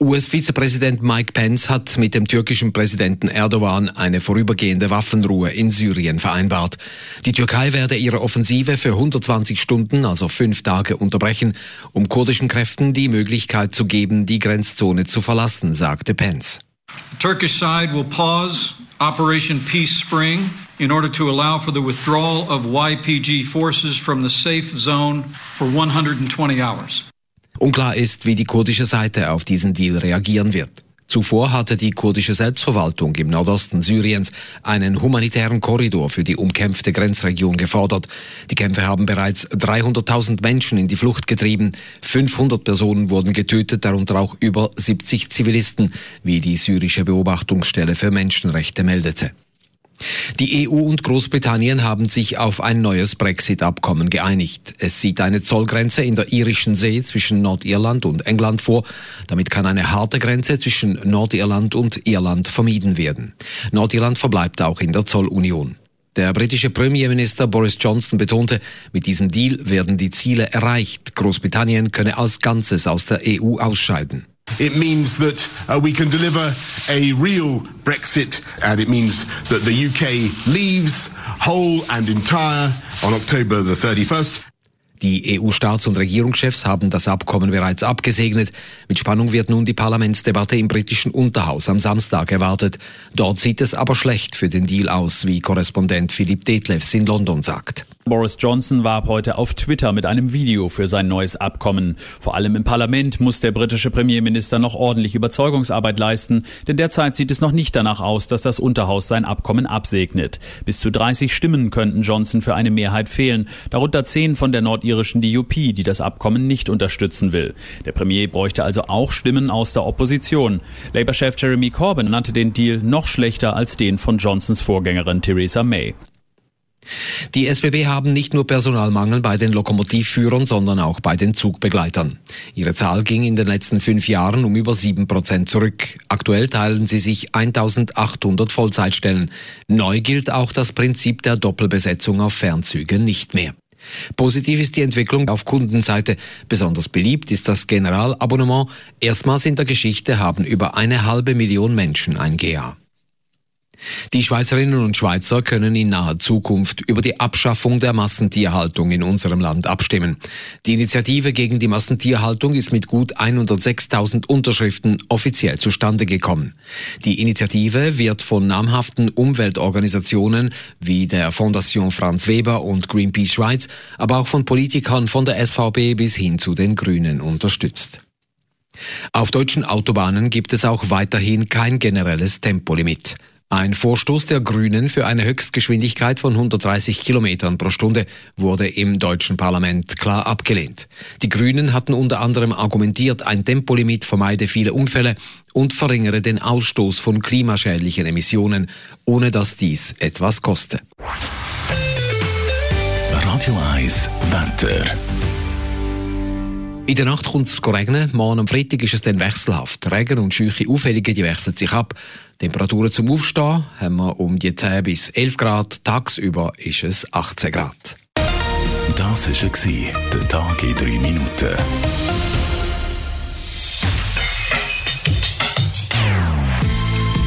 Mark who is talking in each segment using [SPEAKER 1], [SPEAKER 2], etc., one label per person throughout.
[SPEAKER 1] US-Vizepräsident Mike Pence hat mit dem türkischen Präsidenten Erdogan eine vorübergehende Waffenruhe in Syrien vereinbart. Die Türkei werde ihre Offensive für 120 Stunden, also fünf Tage, unterbrechen, um kurdischen Kräften die Möglichkeit zu geben, die Grenzzone zu verlassen, sagte Pence.
[SPEAKER 2] The Turkish side will pause Operation Peace Spring in order to allow for the withdrawal of YPG forces from the safe zone for 120 hours.
[SPEAKER 1] Unklar ist, wie die kurdische Seite auf diesen Deal reagieren wird. Zuvor hatte die kurdische Selbstverwaltung im Nordosten Syriens einen humanitären Korridor für die umkämpfte Grenzregion gefordert. Die Kämpfe haben bereits 300.000 Menschen in die Flucht getrieben. 500 Personen wurden getötet, darunter auch über 70 Zivilisten, wie die syrische Beobachtungsstelle für Menschenrechte meldete. Die EU und Großbritannien haben sich auf ein neues Brexit-Abkommen geeinigt. Es sieht eine Zollgrenze in der irischen See zwischen Nordirland und England vor. Damit kann eine harte Grenze zwischen Nordirland und Irland vermieden werden. Nordirland verbleibt auch in der Zollunion. Der britische Premierminister Boris Johnson betonte, mit diesem Deal werden die Ziele erreicht. Großbritannien könne als Ganzes aus der EU ausscheiden.
[SPEAKER 3] It means that uh, we can deliver a real Brexit, and it means that the UK leaves whole and entire on October the 31st.
[SPEAKER 1] Die EU-Staats- und Regierungschefs haben das Abkommen bereits abgesegnet. Mit Spannung wird nun die Parlamentsdebatte im britischen Unterhaus am Samstag erwartet. Dort sieht es aber schlecht für den Deal aus, wie Korrespondent Philipp Detlefs in London sagt.
[SPEAKER 4] Boris Johnson warb heute auf Twitter mit einem Video für sein neues Abkommen. Vor allem im Parlament muss der britische Premierminister noch ordentlich Überzeugungsarbeit leisten, denn derzeit sieht es noch nicht danach aus, dass das Unterhaus sein Abkommen absegnet. Bis zu 30 Stimmen könnten Johnson für eine Mehrheit fehlen, darunter 10 von der nordirischen DUP, die das Abkommen nicht unterstützen will. Der Premier bräuchte also auch Stimmen aus der Opposition. Labour-Chef Jeremy Corbyn nannte den Deal noch schlechter als den von Johnsons Vorgängerin Theresa May.
[SPEAKER 1] Die SBB haben nicht nur Personalmangel bei den Lokomotivführern, sondern auch bei den Zugbegleitern. Ihre Zahl ging in den letzten fünf Jahren um über sieben Prozent zurück. Aktuell teilen sie sich 1800 Vollzeitstellen. Neu gilt auch das Prinzip der Doppelbesetzung auf Fernzügen nicht mehr. Positiv ist die Entwicklung auf Kundenseite. Besonders beliebt ist das Generalabonnement. Erstmals in der Geschichte haben über eine halbe Million Menschen ein GA. Die Schweizerinnen und Schweizer können in naher Zukunft über die Abschaffung der Massentierhaltung in unserem Land abstimmen. Die Initiative gegen die Massentierhaltung ist mit gut 106.000 Unterschriften offiziell zustande gekommen. Die Initiative wird von namhaften Umweltorganisationen wie der Fondation Franz Weber und Greenpeace Schweiz, aber auch von Politikern von der SVB bis hin zu den Grünen unterstützt. Auf deutschen Autobahnen gibt es auch weiterhin kein generelles Tempolimit. Ein Vorstoß der Grünen für eine Höchstgeschwindigkeit von 130 Kilometern pro Stunde wurde im deutschen Parlament klar abgelehnt. Die Grünen hatten unter anderem argumentiert, ein Tempolimit vermeide viele Unfälle und verringere den Ausstoß von klimaschädlichen Emissionen, ohne dass dies etwas koste.
[SPEAKER 5] Radio 1 Wetter.
[SPEAKER 1] In der Nacht kommt es regnen. Morgen am Freitag ist es dann wechselhaft. Regen und scheuche Aufhellungen, die wechseln sich ab. Temperaturen zum Aufstehen haben wir um die 10 bis 11 Grad. Tagsüber ist es 18 Grad.
[SPEAKER 5] Das war der Tag in 3 Minuten.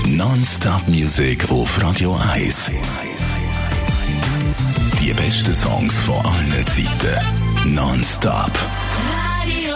[SPEAKER 5] Non-Stop Music auf Radio 1. Die besten Songs von allen Zeiten. Non-Stop.
[SPEAKER 6] Radio